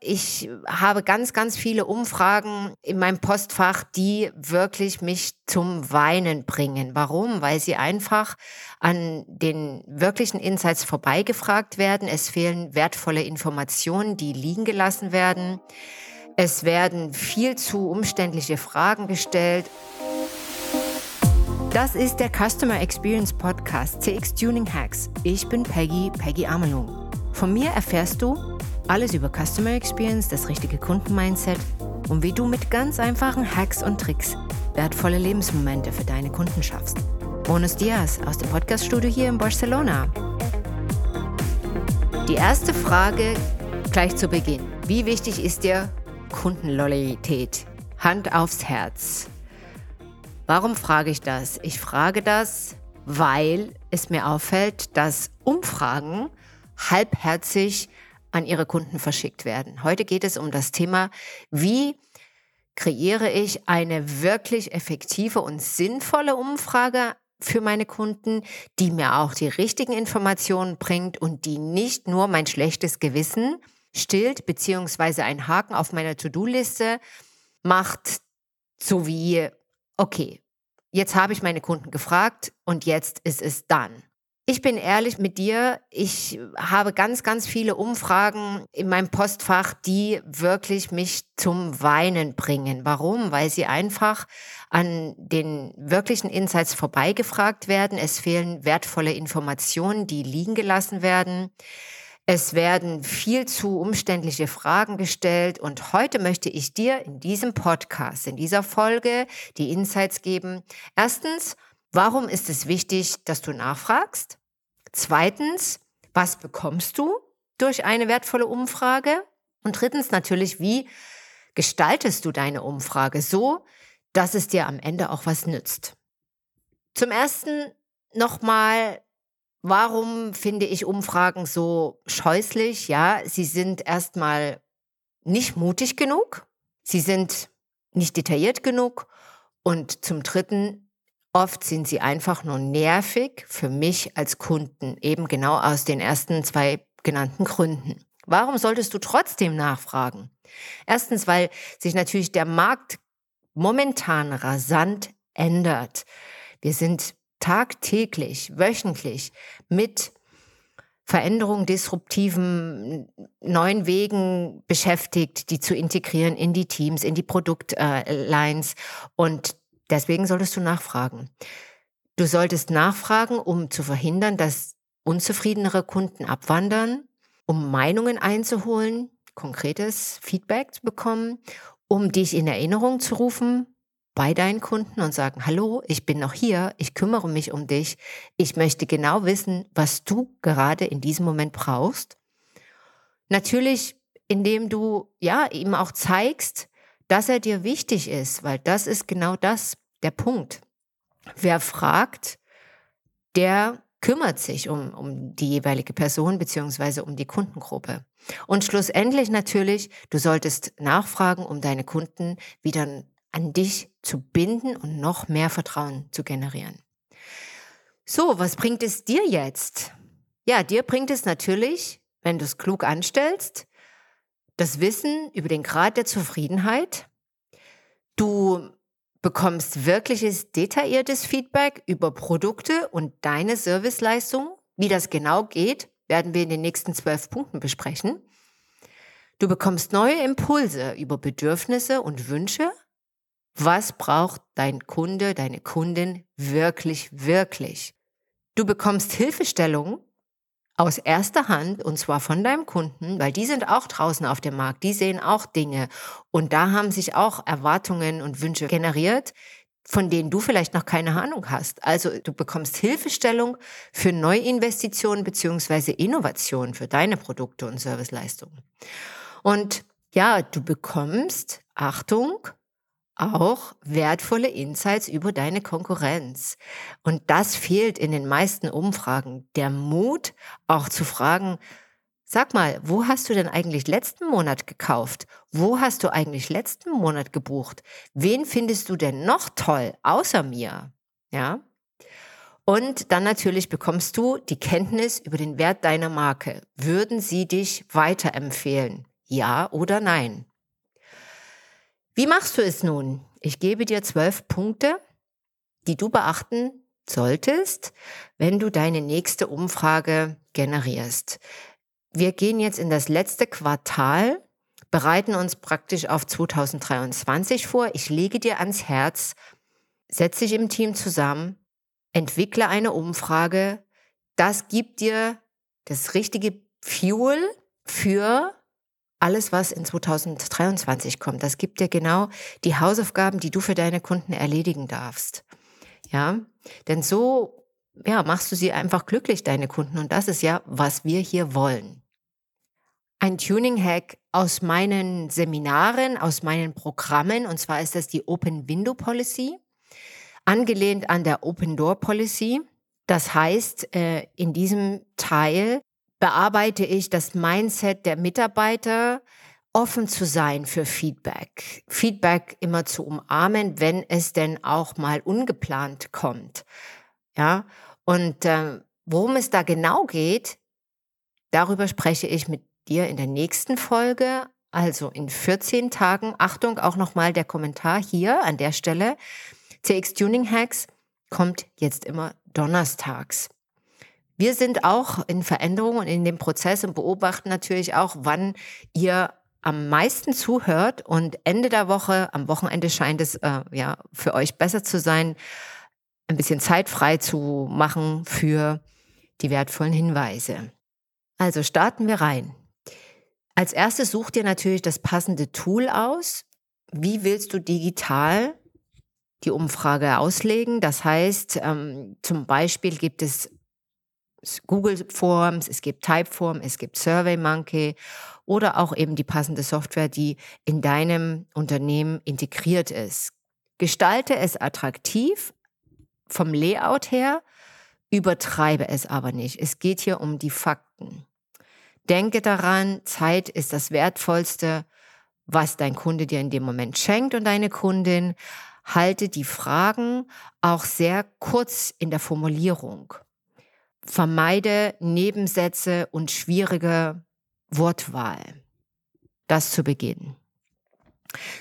Ich habe ganz, ganz viele Umfragen in meinem Postfach, die wirklich mich zum Weinen bringen. Warum? Weil sie einfach an den wirklichen Insights vorbeigefragt werden. Es fehlen wertvolle Informationen, die liegen gelassen werden. Es werden viel zu umständliche Fragen gestellt. Das ist der Customer Experience Podcast CX Tuning Hacks. Ich bin Peggy, Peggy Amelung. Von mir erfährst du, alles über Customer Experience, das richtige Kundenmindset und wie du mit ganz einfachen Hacks und Tricks wertvolle Lebensmomente für deine Kunden schaffst. Bonus Dias aus dem Podcaststudio hier in Barcelona. Die erste Frage gleich zu Beginn. Wie wichtig ist dir Kundenloyalität? Hand aufs Herz. Warum frage ich das? Ich frage das, weil es mir auffällt, dass Umfragen halbherzig an ihre Kunden verschickt werden. Heute geht es um das Thema, wie kreiere ich eine wirklich effektive und sinnvolle Umfrage für meine Kunden, die mir auch die richtigen Informationen bringt und die nicht nur mein schlechtes Gewissen stillt, beziehungsweise einen Haken auf meiner To-Do-Liste macht, so wie, okay, jetzt habe ich meine Kunden gefragt und jetzt ist es dann. Ich bin ehrlich mit dir, ich habe ganz, ganz viele Umfragen in meinem Postfach, die wirklich mich zum Weinen bringen. Warum? Weil sie einfach an den wirklichen Insights vorbeigefragt werden. Es fehlen wertvolle Informationen, die liegen gelassen werden. Es werden viel zu umständliche Fragen gestellt und heute möchte ich dir in diesem Podcast, in dieser Folge die Insights geben. Erstens, Warum ist es wichtig, dass du nachfragst? Zweitens, was bekommst du durch eine wertvolle Umfrage? Und drittens natürlich, wie gestaltest du deine Umfrage so, dass es dir am Ende auch was nützt? Zum ersten nochmal, warum finde ich Umfragen so scheußlich? Ja, sie sind erstmal nicht mutig genug, sie sind nicht detailliert genug und zum dritten Oft sind sie einfach nur nervig für mich als Kunden, eben genau aus den ersten zwei genannten Gründen. Warum solltest du trotzdem nachfragen? Erstens, weil sich natürlich der Markt momentan rasant ändert. Wir sind tagtäglich, wöchentlich mit Veränderungen, disruptiven neuen Wegen beschäftigt, die zu integrieren in die Teams, in die Produktlines. Und Deswegen solltest du nachfragen. Du solltest nachfragen, um zu verhindern, dass unzufriedenere Kunden abwandern, um Meinungen einzuholen, konkretes Feedback zu bekommen, um dich in Erinnerung zu rufen bei deinen Kunden und sagen, hallo, ich bin noch hier, ich kümmere mich um dich, ich möchte genau wissen, was du gerade in diesem Moment brauchst. Natürlich, indem du ja ihm auch zeigst, dass er dir wichtig ist, weil das ist genau das, der Punkt. Wer fragt, der kümmert sich um, um die jeweilige Person beziehungsweise um die Kundengruppe. Und schlussendlich natürlich, du solltest nachfragen, um deine Kunden wieder an dich zu binden und noch mehr Vertrauen zu generieren. So, was bringt es dir jetzt? Ja, dir bringt es natürlich, wenn du es klug anstellst, das Wissen über den Grad der Zufriedenheit. Du bekommst wirkliches detailliertes Feedback über Produkte und deine Serviceleistung. Wie das genau geht, werden wir in den nächsten zwölf Punkten besprechen. Du bekommst neue Impulse über Bedürfnisse und Wünsche. Was braucht dein Kunde, deine Kundin wirklich, wirklich? Du bekommst Hilfestellungen aus erster Hand und zwar von deinem Kunden, weil die sind auch draußen auf dem Markt, die sehen auch Dinge und da haben sich auch Erwartungen und Wünsche generiert, von denen du vielleicht noch keine Ahnung hast. Also du bekommst Hilfestellung für Neuinvestitionen beziehungsweise Innovationen für deine Produkte und Serviceleistungen. Und ja, du bekommst, Achtung, auch wertvolle Insights über deine Konkurrenz. Und das fehlt in den meisten Umfragen. Der Mut, auch zu fragen, sag mal, wo hast du denn eigentlich letzten Monat gekauft? Wo hast du eigentlich letzten Monat gebucht? Wen findest du denn noch toll, außer mir? Ja? Und dann natürlich bekommst du die Kenntnis über den Wert deiner Marke. Würden sie dich weiterempfehlen? Ja oder Nein? Wie machst du es nun? Ich gebe dir zwölf Punkte, die du beachten solltest, wenn du deine nächste Umfrage generierst. Wir gehen jetzt in das letzte Quartal, bereiten uns praktisch auf 2023 vor. Ich lege dir ans Herz, setz dich im Team zusammen, entwickle eine Umfrage. Das gibt dir das richtige Fuel für alles, was in 2023 kommt. Das gibt dir genau die Hausaufgaben, die du für deine Kunden erledigen darfst. Ja, denn so, ja, machst du sie einfach glücklich, deine Kunden. Und das ist ja, was wir hier wollen. Ein Tuning-Hack aus meinen Seminaren, aus meinen Programmen, und zwar ist das die Open Window Policy, angelehnt an der Open Door Policy. Das heißt, äh, in diesem Teil bearbeite ich das Mindset der Mitarbeiter, offen zu sein für Feedback. Feedback immer zu umarmen, wenn es denn auch mal ungeplant kommt. Ja, und äh, worum es da genau geht, darüber spreche ich mit dir in der nächsten Folge, also in 14 Tagen. Achtung, auch nochmal der Kommentar hier an der Stelle. CX Tuning Hacks kommt jetzt immer donnerstags. Wir sind auch in Veränderung und in dem Prozess und beobachten natürlich auch, wann ihr am meisten zuhört und Ende der Woche, am Wochenende scheint es äh, ja für euch besser zu sein, ein bisschen Zeit frei zu machen für die wertvollen Hinweise. Also starten wir rein. Als erstes sucht ihr natürlich das passende Tool aus. Wie willst du digital die Umfrage auslegen? Das heißt, ähm, zum Beispiel gibt es Google Forms, es gibt Typeform, es gibt SurveyMonkey oder auch eben die passende Software, die in deinem Unternehmen integriert ist. Gestalte es attraktiv vom Layout her, übertreibe es aber nicht. Es geht hier um die Fakten. Denke daran, Zeit ist das Wertvollste, was dein Kunde dir in dem Moment schenkt und deine Kundin. Halte die Fragen auch sehr kurz in der Formulierung. Vermeide Nebensätze und schwierige Wortwahl. Das zu Beginn.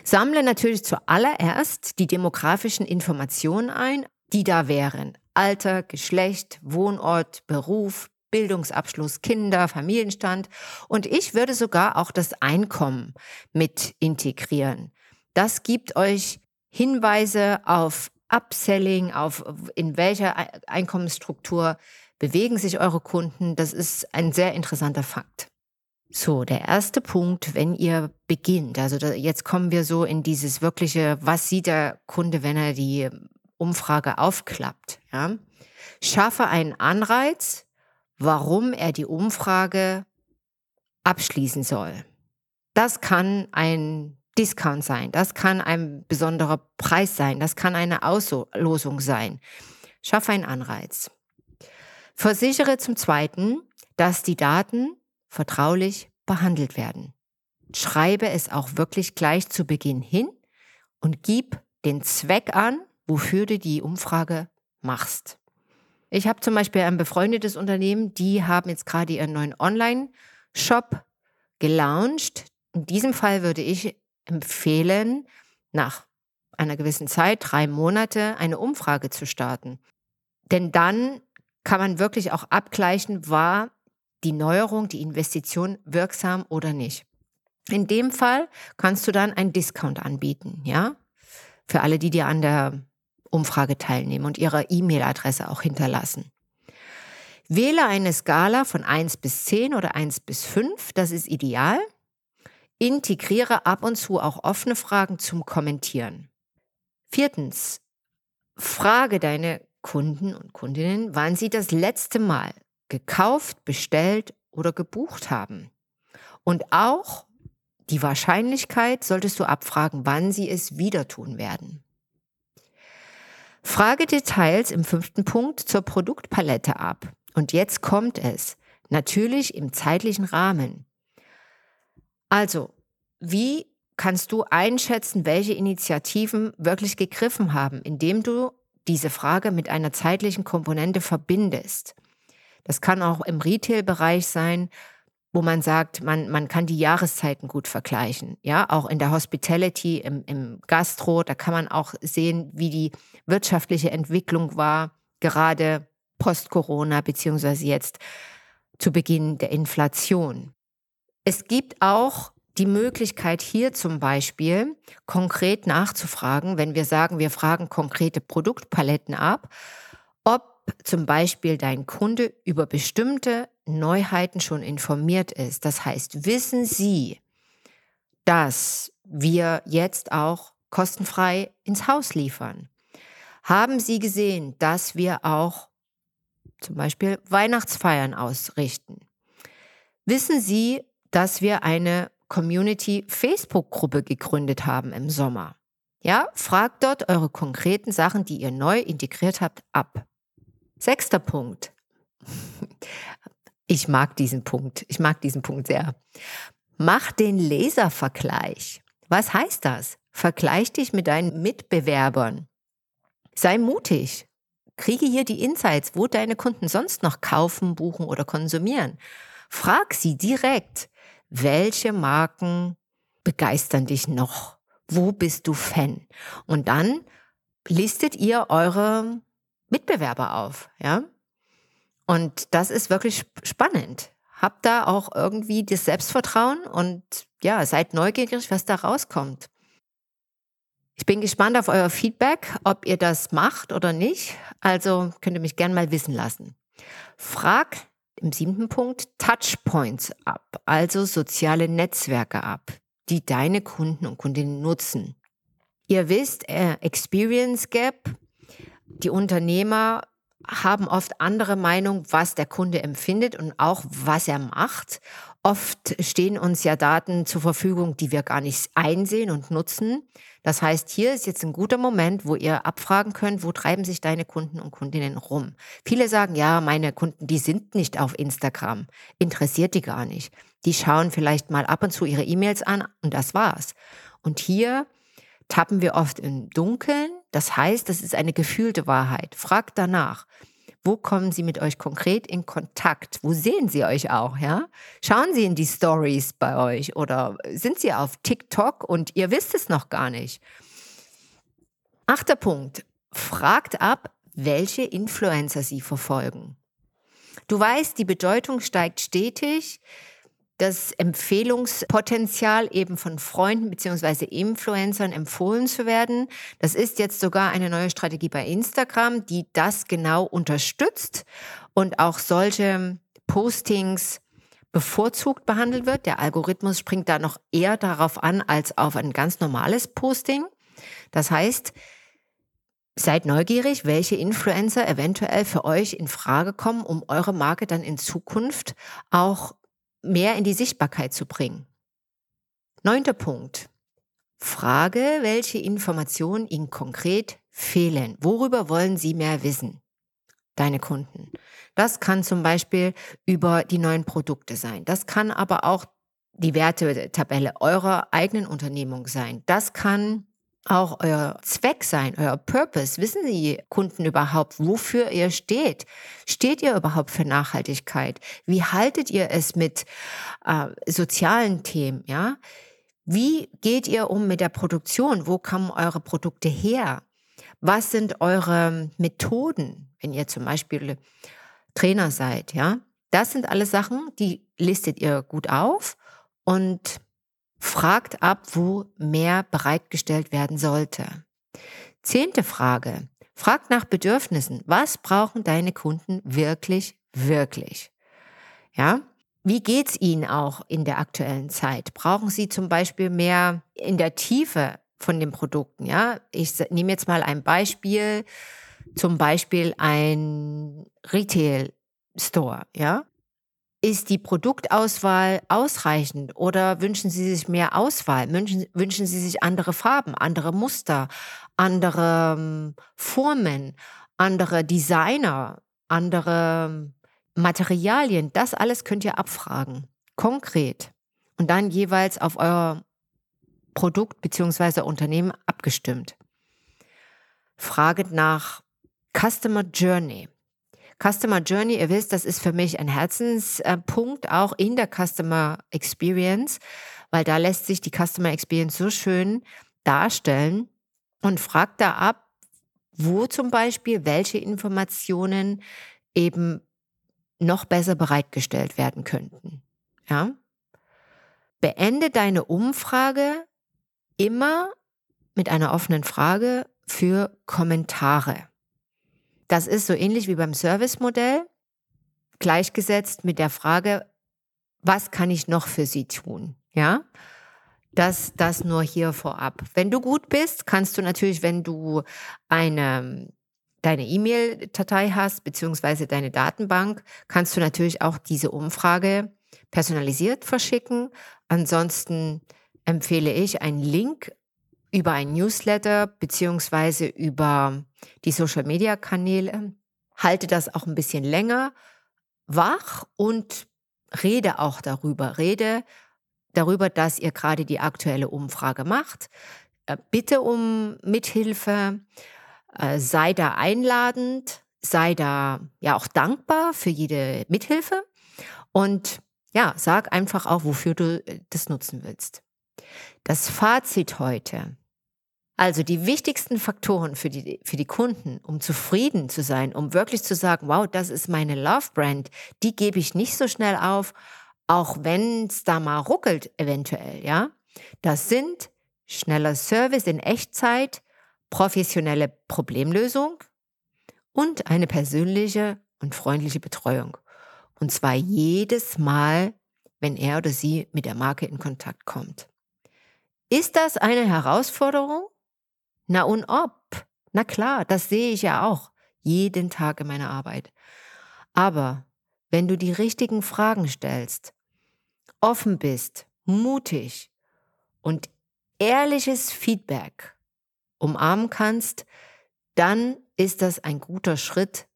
Sammle natürlich zuallererst die demografischen Informationen ein, die da wären. Alter, Geschlecht, Wohnort, Beruf, Bildungsabschluss, Kinder, Familienstand und ich würde sogar auch das Einkommen mit integrieren. Das gibt euch Hinweise auf Upselling, auf in welcher Einkommensstruktur bewegen sich eure Kunden. Das ist ein sehr interessanter Fakt. So, der erste Punkt, wenn ihr beginnt, also da, jetzt kommen wir so in dieses wirkliche, was sieht der Kunde, wenn er die Umfrage aufklappt, ja? Schaffe einen Anreiz, warum er die Umfrage abschließen soll. Das kann ein Discount sein, das kann ein besonderer Preis sein, das kann eine Auslosung sein. Schaffe einen Anreiz. Versichere zum Zweiten, dass die Daten vertraulich behandelt werden. Schreibe es auch wirklich gleich zu Beginn hin und gib den Zweck an, wofür du die Umfrage machst. Ich habe zum Beispiel ein befreundetes Unternehmen, die haben jetzt gerade ihren neuen Online-Shop gelauncht. In diesem Fall würde ich empfehlen, nach einer gewissen Zeit, drei Monate, eine Umfrage zu starten. Denn dann kann man wirklich auch abgleichen, war die Neuerung, die Investition wirksam oder nicht. In dem Fall kannst du dann einen Discount anbieten, ja? Für alle, die dir an der Umfrage teilnehmen und ihre E-Mail-Adresse auch hinterlassen. Wähle eine Skala von 1 bis 10 oder 1 bis 5, das ist ideal. Integriere ab und zu auch offene Fragen zum Kommentieren. Viertens, frage deine Kunden und Kundinnen, wann sie das letzte Mal gekauft, bestellt oder gebucht haben. Und auch die Wahrscheinlichkeit solltest du abfragen, wann sie es wieder tun werden. Frage Details im fünften Punkt zur Produktpalette ab. Und jetzt kommt es. Natürlich im zeitlichen Rahmen. Also, wie kannst du einschätzen, welche Initiativen wirklich gegriffen haben, indem du diese Frage mit einer zeitlichen Komponente verbindest? Das kann auch im Retail-Bereich sein, wo man sagt, man, man kann die Jahreszeiten gut vergleichen. Ja, auch in der Hospitality, im, im Gastro, da kann man auch sehen, wie die wirtschaftliche Entwicklung war, gerade post-Corona, beziehungsweise jetzt zu Beginn der Inflation. Es gibt auch die Möglichkeit hier zum Beispiel konkret nachzufragen, wenn wir sagen, wir fragen konkrete Produktpaletten ab, ob zum Beispiel dein Kunde über bestimmte Neuheiten schon informiert ist. Das heißt, wissen Sie, dass wir jetzt auch kostenfrei ins Haus liefern? Haben Sie gesehen, dass wir auch zum Beispiel Weihnachtsfeiern ausrichten? Wissen Sie, dass wir eine Community Facebook-Gruppe gegründet haben im Sommer? Ja, fragt dort eure konkreten Sachen, die ihr neu integriert habt, ab. Sechster Punkt. Ich mag diesen Punkt. Ich mag diesen Punkt sehr. Mach den Leservergleich. Was heißt das? Vergleich dich mit deinen Mitbewerbern. Sei mutig. Kriege hier die Insights, wo deine Kunden sonst noch kaufen, buchen oder konsumieren. Frag sie direkt, welche Marken begeistern dich noch? Wo bist du Fan? Und dann listet ihr eure Mitbewerber auf, ja. Und das ist wirklich spannend. Habt da auch irgendwie das Selbstvertrauen und ja, seid neugierig, was da rauskommt. Ich bin gespannt auf euer Feedback, ob ihr das macht oder nicht. Also könnt ihr mich gerne mal wissen lassen. Frag im siebten Punkt Touchpoints ab, also soziale Netzwerke ab, die deine Kunden und Kundinnen nutzen. Ihr wisst, äh, Experience Gap die Unternehmer haben oft andere Meinung, was der Kunde empfindet und auch was er macht. Oft stehen uns ja Daten zur Verfügung, die wir gar nicht einsehen und nutzen. Das heißt, hier ist jetzt ein guter Moment, wo ihr abfragen könnt, wo treiben sich deine Kunden und Kundinnen rum. Viele sagen, ja, meine Kunden, die sind nicht auf Instagram. Interessiert die gar nicht. Die schauen vielleicht mal ab und zu ihre E-Mails an und das war's. Und hier tappen wir oft im Dunkeln. Das heißt, das ist eine gefühlte Wahrheit. Fragt danach. Wo kommen Sie mit euch konkret in Kontakt? Wo sehen Sie euch auch, ja? Schauen Sie in die Stories bei euch oder sind Sie auf TikTok und ihr wisst es noch gar nicht? Achter Punkt. Fragt ab, welche Influencer Sie verfolgen. Du weißt, die Bedeutung steigt stetig das Empfehlungspotenzial eben von Freunden beziehungsweise Influencern empfohlen zu werden. Das ist jetzt sogar eine neue Strategie bei Instagram, die das genau unterstützt und auch solche Postings bevorzugt behandelt wird. Der Algorithmus springt da noch eher darauf an als auf ein ganz normales Posting. Das heißt, Seid neugierig, welche Influencer eventuell für euch in Frage kommen, um eure Marke dann in Zukunft auch mehr in die Sichtbarkeit zu bringen. Neunter Punkt. Frage, welche Informationen Ihnen konkret fehlen. Worüber wollen Sie mehr wissen? Deine Kunden. Das kann zum Beispiel über die neuen Produkte sein. Das kann aber auch die Wertetabelle eurer eigenen Unternehmung sein. Das kann auch euer Zweck sein, euer Purpose. Wissen die Kunden überhaupt, wofür ihr steht? Steht ihr überhaupt für Nachhaltigkeit? Wie haltet ihr es mit äh, sozialen Themen? Ja, wie geht ihr um mit der Produktion? Wo kommen eure Produkte her? Was sind eure Methoden, wenn ihr zum Beispiel Trainer seid? Ja, das sind alle Sachen, die listet ihr gut auf und Fragt ab, wo mehr bereitgestellt werden sollte. Zehnte Frage. Fragt nach Bedürfnissen. Was brauchen deine Kunden wirklich, wirklich? Ja? Wie geht's ihnen auch in der aktuellen Zeit? Brauchen sie zum Beispiel mehr in der Tiefe von den Produkten? Ja? Ich nehme jetzt mal ein Beispiel. Zum Beispiel ein Retail Store, ja? Ist die Produktauswahl ausreichend oder wünschen Sie sich mehr Auswahl? Wünschen, wünschen Sie sich andere Farben, andere Muster, andere ähm, Formen, andere Designer, andere ähm, Materialien? Das alles könnt ihr abfragen, konkret. Und dann jeweils auf euer Produkt bzw. Unternehmen abgestimmt. Frage nach Customer Journey. Customer Journey, ihr wisst, das ist für mich ein Herzenspunkt, auch in der Customer Experience, weil da lässt sich die Customer Experience so schön darstellen und fragt da ab, wo zum Beispiel welche Informationen eben noch besser bereitgestellt werden könnten. Ja? Beende deine Umfrage immer mit einer offenen Frage für Kommentare. Das ist so ähnlich wie beim Service-Modell, gleichgesetzt mit der Frage, was kann ich noch für Sie tun? Ja, das, das nur hier vorab. Wenn du gut bist, kannst du natürlich, wenn du eine, deine E-Mail-Datei hast, beziehungsweise deine Datenbank, kannst du natürlich auch diese Umfrage personalisiert verschicken. Ansonsten empfehle ich einen Link über ein Newsletter beziehungsweise über die Social-Media-Kanäle. Halte das auch ein bisschen länger wach und rede auch darüber. Rede darüber, dass ihr gerade die aktuelle Umfrage macht. Äh, bitte um Mithilfe. Äh, sei da einladend. Sei da ja auch dankbar für jede Mithilfe. Und ja, sag einfach auch, wofür du äh, das nutzen willst. Das Fazit heute. Also die wichtigsten Faktoren für die, für die Kunden, um zufrieden zu sein, um wirklich zu sagen, wow, das ist meine Love Brand, die gebe ich nicht so schnell auf, auch wenn es da mal ruckelt eventuell, ja. Das sind schneller Service in Echtzeit, professionelle Problemlösung und eine persönliche und freundliche Betreuung. Und zwar jedes Mal, wenn er oder sie mit der Marke in Kontakt kommt. Ist das eine Herausforderung? Na und ob? Na klar, das sehe ich ja auch jeden Tag in meiner Arbeit. Aber wenn du die richtigen Fragen stellst, offen bist, mutig und ehrliches Feedback umarmen kannst, dann ist das ein guter Schritt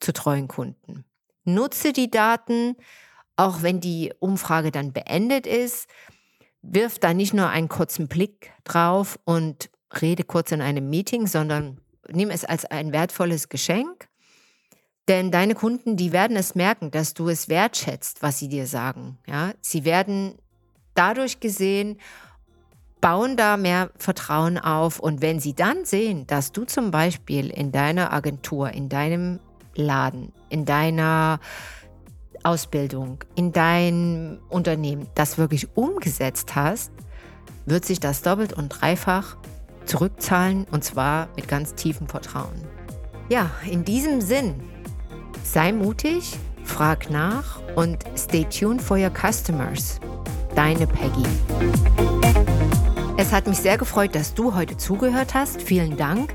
zu treuen Kunden. Nutze die Daten, auch wenn die Umfrage dann beendet ist. Wirf da nicht nur einen kurzen Blick drauf und rede kurz in einem Meeting, sondern nimm es als ein wertvolles Geschenk. Denn deine Kunden, die werden es merken, dass du es wertschätzt, was sie dir sagen. Ja, sie werden dadurch gesehen, bauen da mehr Vertrauen auf. Und wenn sie dann sehen, dass du zum Beispiel in deiner Agentur, in deinem Laden, in deiner Ausbildung, in deinem Unternehmen das wirklich umgesetzt hast, wird sich das doppelt und dreifach zurückzahlen und zwar mit ganz tiefem Vertrauen. Ja, in diesem Sinn, sei mutig, frag nach und stay tuned for your customers. Deine Peggy. Es hat mich sehr gefreut, dass du heute zugehört hast. Vielen Dank.